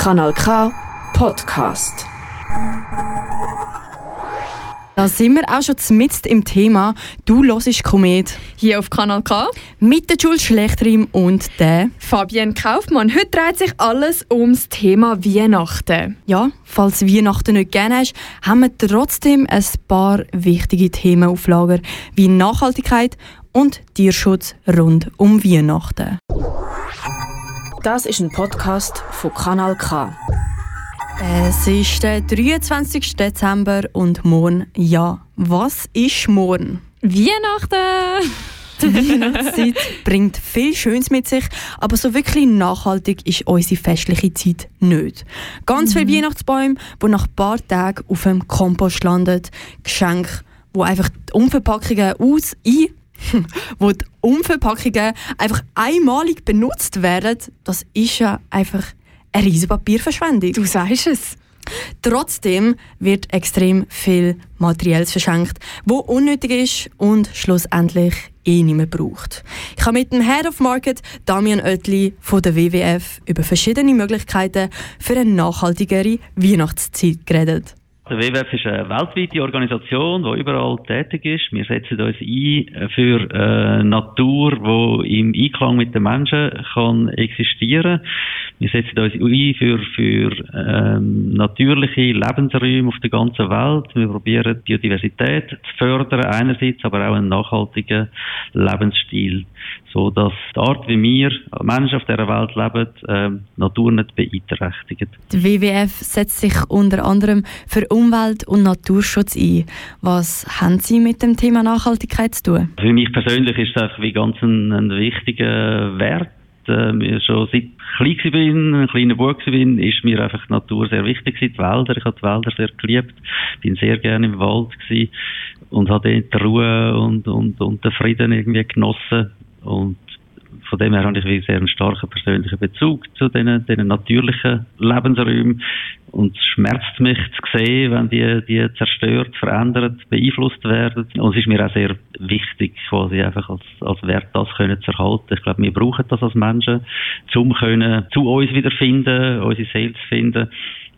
Kanal K Podcast. Da sind wir auch schon mitten im Thema. Du hörst Komet. Hier auf Kanal K. Mit der Jules Schlechtrim und der Fabienne Kaufmann. Heute dreht sich alles ums Thema Weihnachten. Ja, falls Weihnachten nicht gerne hast, haben wir trotzdem ein paar wichtige Themen auf Lager, wie Nachhaltigkeit und Tierschutz rund um Weihnachten. Das ist ein Podcast von Kanal K. Es ist der 23. Dezember und morgen, ja, was ist morgen? Weihnachten! Die Weihnachtszeit bringt viel Schönes mit sich, aber so wirklich nachhaltig ist unsere festliche Zeit nicht. Ganz mhm. viele Weihnachtsbäume, die nach ein paar Tagen auf dem Kompost landen, Geschenke, wo einfach die Umverpackungen aus ein wo die Umverpackungen einfach einmalig benutzt werden, das ist ja einfach eine riesige Papierverschwendung. Du sagst es. Trotzdem wird extrem viel Materielles verschenkt, wo unnötig ist und schlussendlich eh nicht mehr braucht. Ich habe mit dem Head of Market Damian Oetli von der WWF über verschiedene Möglichkeiten für eine nachhaltigere Weihnachtszeit geredet. Der WWF ist eine weltweite Organisation, die überall tätig ist. Wir setzen uns ein für eine Natur, die im Einklang mit den Menschen kann existieren Wir setzen uns ein für, für ähm, natürliche Lebensräume auf der ganzen Welt. Wir probieren Biodiversität zu fördern einerseits, aber auch einen nachhaltigen Lebensstil, so dass die Art, wie wir Menschen auf dieser Welt leben, ähm, Natur nicht beeinträchtigt. Der WWF setzt sich unter anderem für Umwelt- und Naturschutz ein. Was haben Sie mit dem Thema Nachhaltigkeit zu tun? Für mich persönlich ist das wie ganz ein, ein wichtiger Wert. Äh, schon seit klein bin, ein kleiner Bub bin, ist mir einfach die Natur sehr wichtig gewesen, die Wälder. Ich habe die Wälder sehr geliebt, bin sehr gerne im Wald gewesen und habe dort die Ruhe und, und, und den Frieden irgendwie genossen. Und von dem her habe ich sehr einen starken persönlichen Bezug zu diesen, diesen natürlichen Lebensräumen. Und es schmerzt mich zu sehen, wenn die, die zerstört, verändert, beeinflusst werden. Und es ist mir auch sehr wichtig, quasi einfach als, als Wert das können zu erhalten. Ich glaube, wir brauchen das als Menschen, um können zu uns wiederfinden, unsere Seele zu finden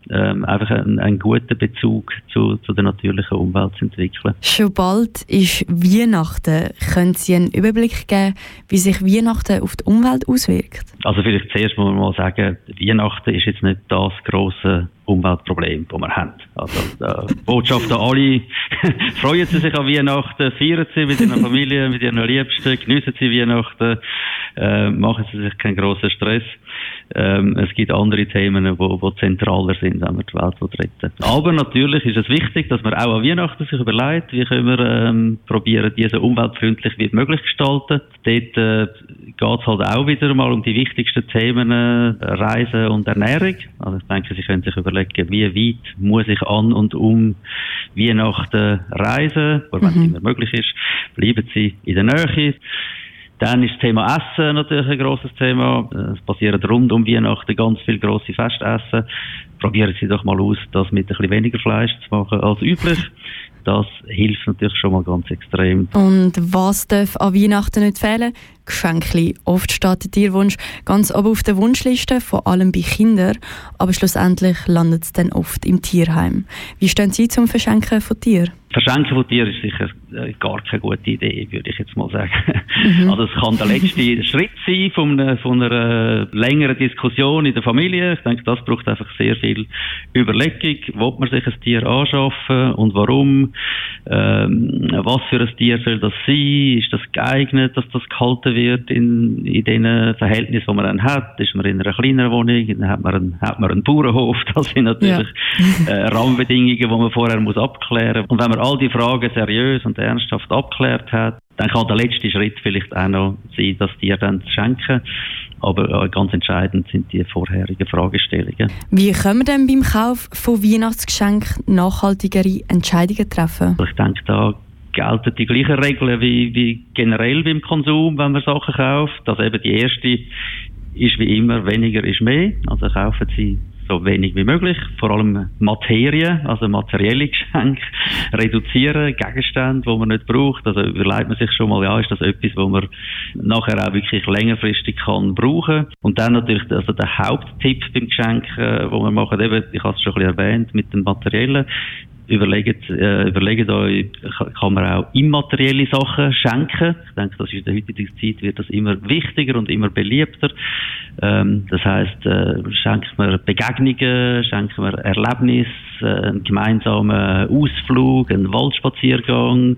ähm, einfach einen, einen, guten Bezug zu, zu der natürlichen Umwelt zu entwickeln. Schon bald ist Weihnachten. Können Sie einen Überblick geben, wie sich Weihnachten auf die Umwelt auswirkt? Also vielleicht zuerst muss man mal sagen, Weihnachten ist jetzt nicht das große Umweltproblem, das wir haben. Also die Botschaft an alle, freuen Sie sich an Weihnachten, feiern Sie mit Ihrer Familie, mit Ihren Liebsten, geniessen Sie Weihnachten, äh, machen Sie sich keinen großen Stress. Ähm, es gibt andere Themen, die zentraler sind, wenn wir die Welt retten Aber natürlich ist es wichtig, dass man auch an Weihnachten sich überlegt, wie können wir ähm, probieren, diese umweltfreundlich wie möglich gestalten. Dort äh, geht es halt auch wieder mal um die wichtigsten Themen, äh, Reisen und Ernährung. Also ich denke, Sie können sich überlegen, wie weit muss ich an und um Weihnachten reisen, aber wenn es mhm. immer möglich ist, bleiben Sie in der Nähe. Dann ist das Thema Essen natürlich ein grosses Thema. Es passieren rund um Weihnachten ganz viele grosse Festessen. Probieren Sie doch mal aus, das mit ein bisschen weniger Fleisch zu machen als üblich. Das hilft natürlich schon mal ganz extrem. Und was darf an Weihnachten nicht fehlen? Geschenke. Oft steht der Tierwunsch ganz oben auf der Wunschliste, vor allem bei Kindern, aber schlussendlich landet es dann oft im Tierheim. Wie stehen Sie zum Verschenken von Tieren? Verschenken von Tieren ist sicher äh, gar keine gute Idee, würde ich jetzt mal sagen. Mhm. Also es kann der letzte Schritt sein von einer, von einer längeren Diskussion in der Familie. Ich denke, das braucht einfach sehr viel Überlegung. Will man sich ein Tier anschaffen und warum? Ähm, was für ein Tier soll das sein? Ist das geeignet, dass das gehalten wird in, in den Verhältnissen, die man dann hat? Ist man in einer kleineren Wohnung? Dann hat man einen, hat man einen Bauernhof. Das sind natürlich ja. äh, Rahmenbedingungen, die man vorher muss abklären muss. Und wenn man all die Fragen seriös und ernsthaft abgeklärt hat, dann kann der letzte Schritt vielleicht auch noch sein, das Tier dann zu schenken. Aber äh, ganz entscheidend sind die vorherigen Fragestellungen. Wie können wir denn beim Kauf von Weihnachtsgeschenken nachhaltigere Entscheidungen treffen? Ich denke, da gelten die gleichen Regeln wie, wie generell beim Konsum, wenn man Sachen kauft. Also eben die erste ist wie immer, weniger ist mehr. Also kaufen Sie so wenig wie möglich, vor allem Materien, also materielle Geschenke, reduzieren, Gegenstände, die man nicht braucht. Also überlegt man sich schon mal, ja, ist das etwas, wo man nachher auch wirklich längerfristig kann brauchen. Und dann natürlich also der Haupttipp beim Geschenk, äh, wo man machen, eben, ich habe es schon ein bisschen erwähnt, mit dem Materiellen, überlegt, äh, überlegt euch, kann man auch immaterielle Sachen schenken. Ich denke, das ist in der heutigen Zeit wird das immer wichtiger und immer beliebter. Ähm, das heißt, äh, schenkt man Begegnungen, schenkt man Erlebnisse, äh, einen gemeinsamen Ausflug, einen Waldspaziergang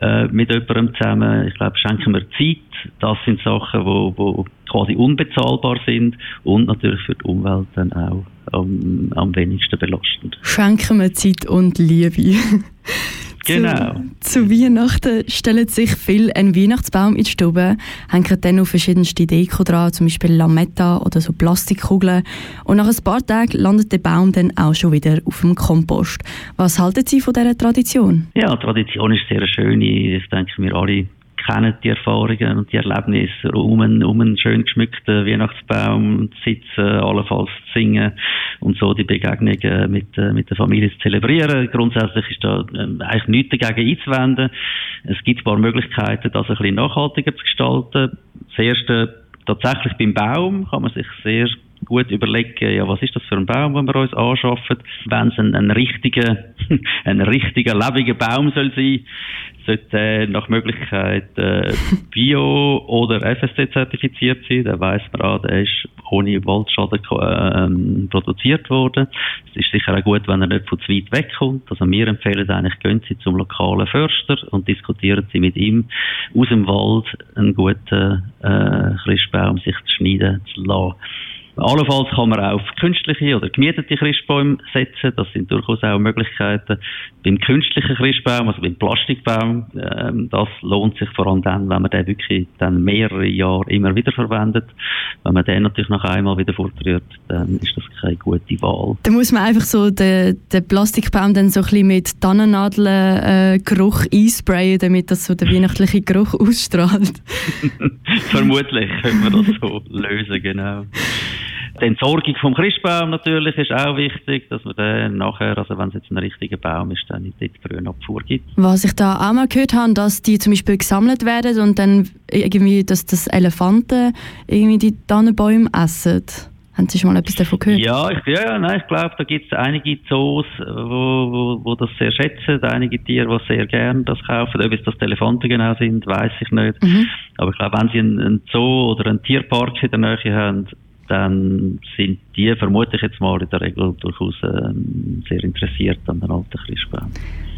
äh, mit jemandem zusammen. Ich glaube, schenken wir Zeit. Das sind Sachen, wo, wo quasi unbezahlbar sind und natürlich für die Umwelt dann auch am, am wenigsten belastend. Schenken wir Zeit und Liebe. Genau. Zu, zu, Weihnachten stellen sich viele einen Weihnachtsbaum in die Stube, hängen dann noch verschiedenste Deko dran, zum Beispiel Lametta oder so Plastikkugeln. Und nach ein paar Tagen landet der Baum dann auch schon wieder auf dem Kompost. Was halten Sie von dieser Tradition? Ja, Tradition ist sehr schön. Ich denke, wir alle kennen die Erfahrungen und die Erlebnisse um einen, um einen schön geschmückten Weihnachtsbaum zu sitzen, allenfalls zu singen und so die Begegnungen mit, äh, mit der Familie zu zelebrieren. Grundsätzlich ist da ähm, eigentlich nichts dagegen einzuwenden. Es gibt ein paar Möglichkeiten, das ein bisschen nachhaltiger zu gestalten. Das erste, tatsächlich beim Baum kann man sich sehr gut überlegen, ja, was ist das für ein Baum, den wir uns anschaffen. Wenn es ein, ein richtiger, ein richtiger, lebendiger Baum soll sein, sollte äh, nach Möglichkeit äh, Bio- oder FSC-zertifiziert sein. Dann weiss man, ah, der ist ohne Waldschaden äh, produziert worden. Es ist sicher auch gut, wenn er nicht von zu weit wegkommt. Also wir empfehlen eigentlich, gehen Sie zum lokalen Förster und diskutieren Sie mit ihm aus dem Wald einen guten äh, Christbaum sich zu schneiden zu lassen. Allenfalls kann man auch auf künstliche oder gemietete Christbäume setzen. Das sind durchaus auch Möglichkeiten. Beim künstlichen Christbaum, also beim Plastikbaum, ähm, das lohnt sich vor allem dann, wenn man den wirklich dann mehrere Jahre immer wieder verwendet. Wenn man den natürlich noch einmal wieder fortrührt, dann ist das keine gute Wahl. Da muss man einfach so den, den Plastikbaum dann so ein bisschen mit Tannennadeln-Geruch äh, einsprayen, damit das so der weihnachtliche Geruch ausstrahlt. Vermutlich können wir das so lösen, genau. Die Entsorgung vom Christbaum natürlich ist auch wichtig, dass man dann nachher, also wenn es jetzt ein richtiger Baum ist, dann nicht dort Grünabfuhr gibt. Was ich da auch mal gehört habe, dass die zum Beispiel gesammelt werden und dann irgendwie, dass das Elefanten irgendwie die Tannenbäume essen. Haben Sie schon mal etwas davon gehört? Ja, ich, ja, nein, ich glaube, da gibt es einige Zoos, wo, wo, wo das sehr schätzen, einige Tiere, die sehr gerne das kaufen. Ob es das Elefanten genau sind, weiß ich nicht. Mhm. Aber ich glaube, wenn Sie einen, einen Zoo oder einen Tierpark in der Nähe haben, dann sind die, vermute ich jetzt mal, in der Regel durchaus ähm, sehr interessiert an den alten Christbaum.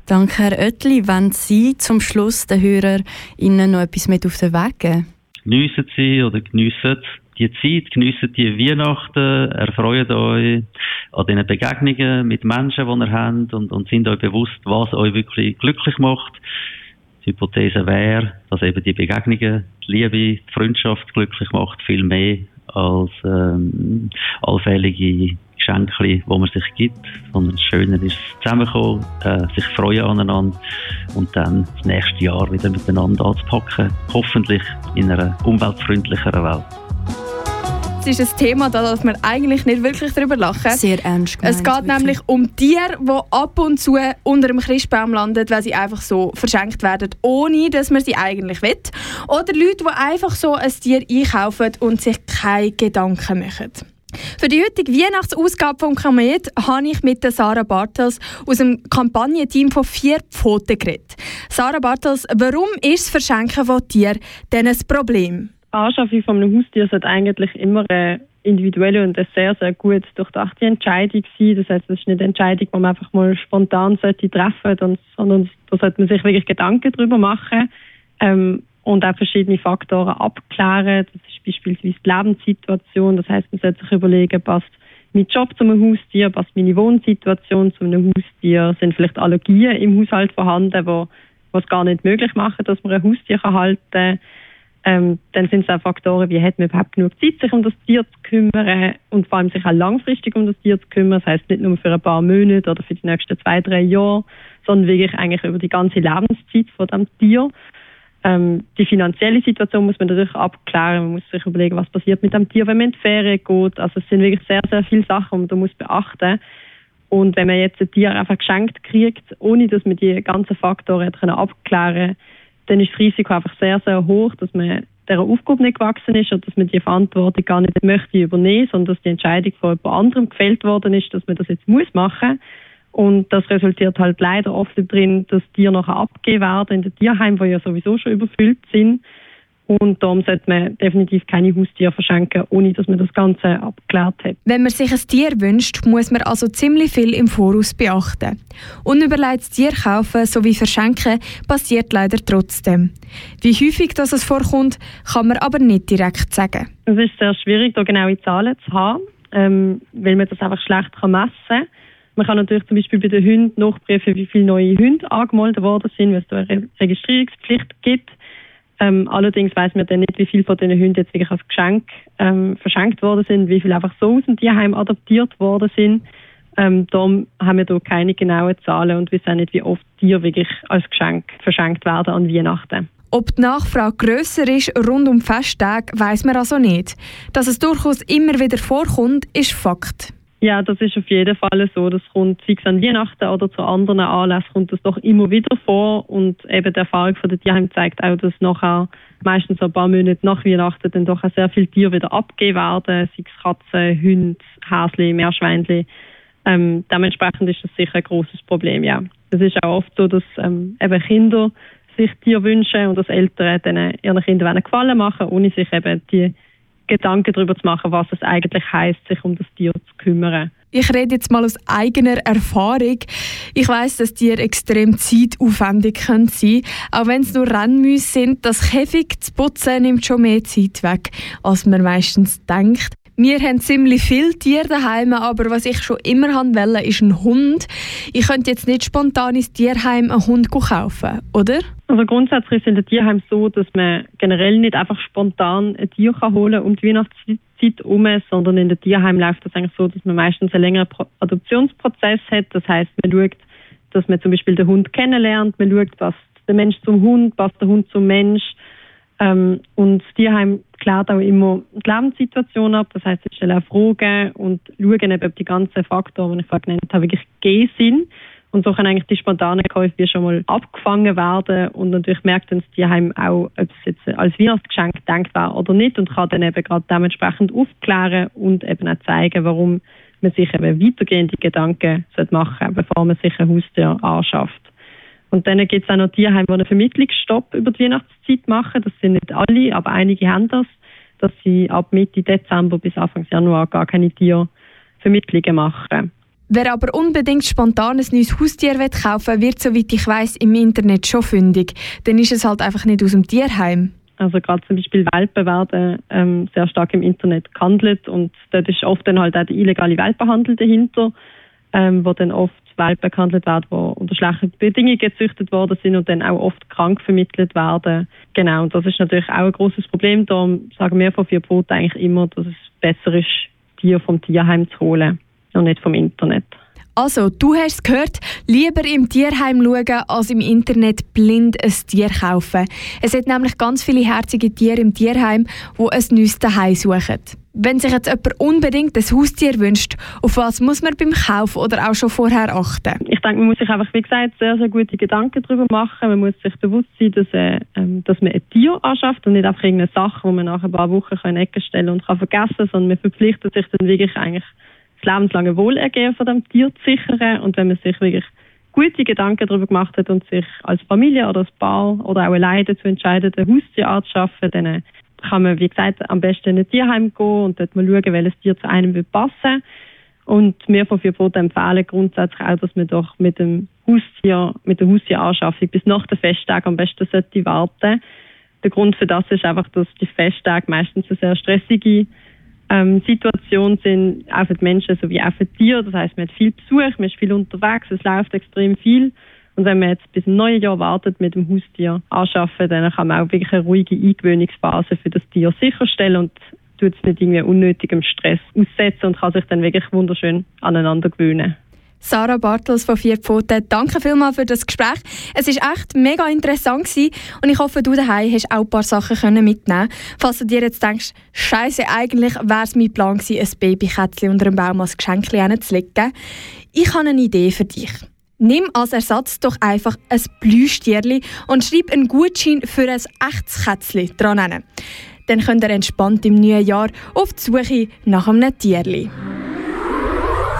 Danke, Herr Oetli. Wenn Sie zum Schluss den Hörern Ihnen noch etwas mit auf den Weg geben? Geniessen Sie oder geniessen die Zeit, geniessen die Weihnachten, erfreut euch an diesen Begegnungen mit Menschen, die ihr habt und, und sind euch bewusst, was euch wirklich glücklich macht. Die Hypothese wäre, dass eben die Begegnungen, die Liebe, die Freundschaft glücklich macht, viel mehr als ähm, allfällige Geschenke, die man sich gibt, sondern das Schöne ist zusammenkommen, äh, sich freuen aneinander und dann das nächste Jahr wieder miteinander anzupacken, hoffentlich in einer umweltfreundlicheren Welt. Es ist ein Thema, da darf man eigentlich nicht wirklich drüber lachen. Sehr ernst gemeint, Es geht wirklich. nämlich um Tiere, die ab und zu unter dem Christbaum landen, weil sie einfach so verschenkt werden, ohne dass man sie eigentlich will. Oder Leute, die einfach so ein Tier einkaufen und sich keine Gedanken machen. Für die heutige Weihnachtsausgabe von Kamet habe ich mit Sarah Bartels aus dem Kampagnenteam von vier Pfoten geredet. Sarah Bartels, warum ist das Verschenken von Tieren denn ein Problem? Anschaffung von einem Haustier sollte eigentlich immer eine individuelle und eine sehr, sehr gut durchdachte Entscheidung sein. Das heißt, es ist nicht eine Entscheidung, die man einfach mal spontan sollte treffen sondern da sollte man sich wirklich Gedanken darüber machen ähm, und auch verschiedene Faktoren abklären. Das ist beispielsweise die Lebenssituation. Das heißt, man sollte sich überlegen, passt mein Job zu einem Haustier, passt meine Wohnsituation zu einem Haustier, sind vielleicht Allergien im Haushalt vorhanden, wo was gar nicht möglich machen, dass man ein Haustier halten kann ähm, dann sind es auch Faktoren, wie hat man überhaupt genug Zeit, sich um das Tier zu kümmern und vor allem sich auch langfristig um das Tier zu kümmern. Das heißt nicht nur für ein paar Monate oder für die nächsten zwei, drei Jahre, sondern wirklich eigentlich über die ganze Lebenszeit von dem Tier. Ähm, die finanzielle Situation muss man natürlich abklären. Man muss sich überlegen, was passiert mit dem Tier, wenn man in die Ferien geht. Also es sind wirklich sehr, sehr viele Sachen, die man muss beachten. Und wenn man jetzt ein Tier einfach geschenkt kriegt, ohne dass man die ganzen Faktoren abklären dann ist das Risiko einfach sehr, sehr hoch, dass man dieser Aufgabe nicht gewachsen ist und dass man die Verantwortung gar nicht möchte übernehmen, sondern dass die Entscheidung von jemand anderem gefällt worden ist, dass man das jetzt muss machen und das resultiert halt leider oft darin, dass Tiere nachher abgegeben werden in den Tierheimen, die ja sowieso schon überfüllt sind. Und darum sollte man definitiv keine Haustiere verschenken, ohne dass man das Ganze abgeklärt hat. Wenn man sich ein Tier wünscht, muss man also ziemlich viel im Voraus beachten. Unüberlegtes Tier kaufen sowie verschenken passiert leider trotzdem. Wie häufig das es vorkommt, kann man aber nicht direkt sagen. Es ist sehr schwierig, da genaue Zahlen zu haben, ähm, weil man das einfach schlecht messen kann. Man kann natürlich zum Beispiel bei den Hunden nachprüfen, wie viele neue Hunde angemeldet worden sind, weil es da eine Registrierungspflicht gibt. Ähm, allerdings weiß man dann nicht, wie viele von diesen Hunden jetzt wirklich als Geschenk ähm, verschenkt worden sind, wie viele einfach so aus dem Tierheim adoptiert worden sind. Ähm, darum haben wir da keine genauen Zahlen und wissen auch nicht, wie oft Tiere wirklich als Geschenk verschenkt werden an Weihnachten. Ob die Nachfrage grösser ist rund um Festtage, weiß man also nicht. Dass es durchaus immer wieder vorkommt, ist Fakt. Ja, das ist auf jeden Fall so. Das kommt fix an Weihnachten oder zu anderen Anlässen kommt das doch immer wieder vor. Und eben die Erfahrung von der Tierheim zeigt auch, dass nachher meistens ein paar Monate nach Weihnachten dann doch auch sehr viele Tiere wieder abgegeben werden. Sei es Katzen, Hunde, Häsli, Meerschweinchen. Ähm, dementsprechend ist das sicher ein großes Problem, ja. Es ist auch oft so, dass ähm, eben Kinder sich Tiere wünschen und dass Eltern dann ihren Kindern Gefallen machen, ohne sich eben die Gedanken darüber zu machen, was es eigentlich heißt, sich um das Tier zu kümmern. Ich rede jetzt mal aus eigener Erfahrung. Ich weiß, dass Tiere extrem zeitaufwendig können sein Auch wenn es nur Rennmäuse sind, das Käfig zu putzen nimmt schon mehr Zeit weg, als man meistens denkt. Wir haben ziemlich viele Tiere daheim, aber was ich schon immer wollte, ist ein Hund. Ich könnte jetzt nicht spontan ins Tierheim einen Hund kaufen, oder? Also grundsätzlich ist in den Tierheim so, dass man generell nicht einfach spontan ein Tier kann holen um die Weihnachtszeit herum, sondern in den Tierheim läuft das eigentlich so, dass man meistens einen längeren Adoptionsprozess hat. Das heißt, man schaut, dass man zum Beispiel den Hund kennenlernt, man schaut, was der Mensch zum Hund, was der Hund zum Mensch ähm, und das Tierheim klärt auch immer die Lebenssituation ab. Das heißt, sie stellen auch Fragen und schauen eben, ob die ganzen Faktoren, die ich vorhin genannt habe, wirklich gegeben sind. Und so können eigentlich die spontanen Käufe schon mal abgefangen werden. Und natürlich merkt dann das Tierheim auch, ob es jetzt als Weihnachtsgeschenk gedacht war oder nicht und kann dann eben gerade dementsprechend aufklären und eben auch zeigen, warum man sich eben weitergehende Gedanken machen sollte, bevor man sich ein Haustier anschafft. Und dann gibt es auch noch Tierheime, die einen Vermittlungsstopp über die Weihnachtszeit machen. Das sind nicht alle, aber einige haben das, dass sie ab Mitte Dezember bis Anfang Januar gar keine Tiervermittlungen machen. Wer aber unbedingt spontan ein neues Haustier kaufen will, wird, soweit ich weiß, im Internet schon fündig. Dann ist es halt einfach nicht aus dem Tierheim. Also gerade zum Beispiel Welpen werden ähm, sehr stark im Internet gehandelt und dort ist oft dann halt auch der illegale Welpenhandel dahinter, ähm, wo dann oft Welpen gehandelt werden, die unter schlechten Bedingungen gezüchtet worden sind und dann auch oft krank vermittelt werden. Genau, und das ist natürlich auch ein großes Problem. Darum sagen wir von vier Brot eigentlich immer, dass es besser ist, Tiere vom Tierheim zu holen und nicht vom Internet. Also, du hast es gehört, lieber im Tierheim schauen, als im Internet blind ein Tier kaufen. Es hat nämlich ganz viele herzige Tiere im Tierheim, die ein neues Zuhause suchen. Wenn sich jetzt jemand unbedingt ein Haustier wünscht, auf was muss man beim Kauf oder auch schon vorher achten? Ich denke, man muss sich einfach, wie gesagt, sehr, sehr gute Gedanken darüber machen. Man muss sich bewusst sein, dass, äh, ähm, dass man ein Tier anschafft und nicht einfach irgendeine Sache, die man nach ein paar Wochen in Ecke stellen und kann vergessen, sondern man verpflichtet sich dann wirklich eigentlich das lebenslange Wohlergehen von dem Tier zu sichern. Und wenn man sich wirklich gute Gedanken darüber gemacht hat und sich als Familie oder als Paar oder auch alleine dazu entscheidet, ein Haustier anzuschaffen, dann äh, kann man, wie gesagt, am besten in ein Tierheim gehen und dort mal schauen, welches Tier zu einem wird passen. Und wir von Vierboten empfehlen grundsätzlich auch, dass man doch mit dem Haustier, mit der Haustieranschaffung bis nach den Festtagen am besten sollte warten. Der Grund für das ist einfach, dass die Festtage meistens eine sehr stressige ähm, Situation sind, auch für die Menschen sowie auch für die Tiere. Das heißt, man hat viel Besuch, man ist viel unterwegs, es läuft extrem viel. Und wenn man jetzt bis zum neuen Jahr wartet mit dem Haustier anschaffen, dann kann man auch wirklich eine ruhige Eingewöhnungsphase für das Tier sicherstellen und tut es nicht irgendwie unnötigem Stress aussetzen und kann sich dann wirklich wunderschön aneinander gewöhnen. Sarah Bartels von Vier Pfoten, danke vielmals für das Gespräch. Es war echt mega interessant gewesen und ich hoffe, du daheim hast auch ein paar Sachen können mitnehmen Falls du dir jetzt denkst, Scheiße, eigentlich wäre es mein Plan gewesen, ein Babykätzchen unter dem Baum als Geschenk zu legen. Ich habe eine Idee für dich. Nimm als Ersatz doch einfach ein Blüstierli und schreib einen Gutschein für ein echtes Kätzchen dran. Dann könnt ihr entspannt im neuen Jahr auf die Suche nach einem Tierli.